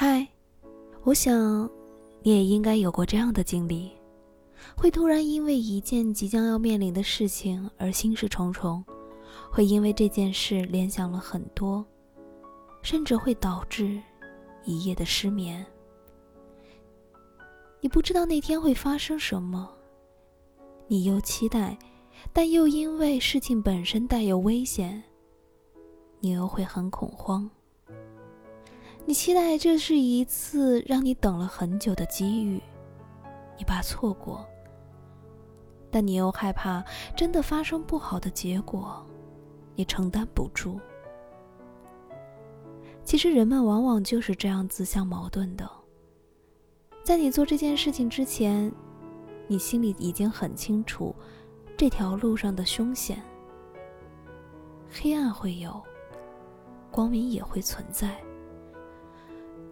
嗨我想，你也应该有过这样的经历，会突然因为一件即将要面临的事情而心事重重，会因为这件事联想了很多，甚至会导致一夜的失眠。你不知道那天会发生什么，你又期待，但又因为事情本身带有危险，你又会很恐慌。你期待这是一次让你等了很久的机遇，你怕错过，但你又害怕真的发生不好的结果，你承担不住。其实人们往往就是这样自相矛盾的。在你做这件事情之前，你心里已经很清楚这条路上的凶险。黑暗会有，光明也会存在。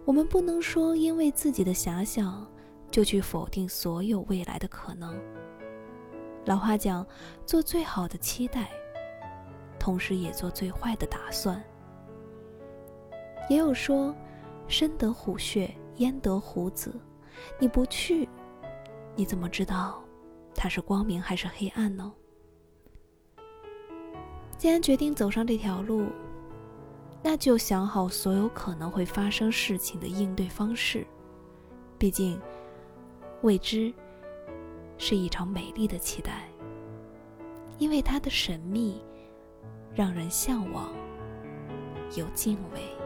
我们不能说因为自己的遐想就去否定所有未来的可能。老话讲，做最好的期待，同时也做最坏的打算。也有说，深得虎穴，焉得虎子。你不去，你怎么知道它是光明还是黑暗呢？既然决定走上这条路，那就想好所有可能会发生事情的应对方式。毕竟，未知是一场美丽的期待，因为它的神秘让人向往有敬畏。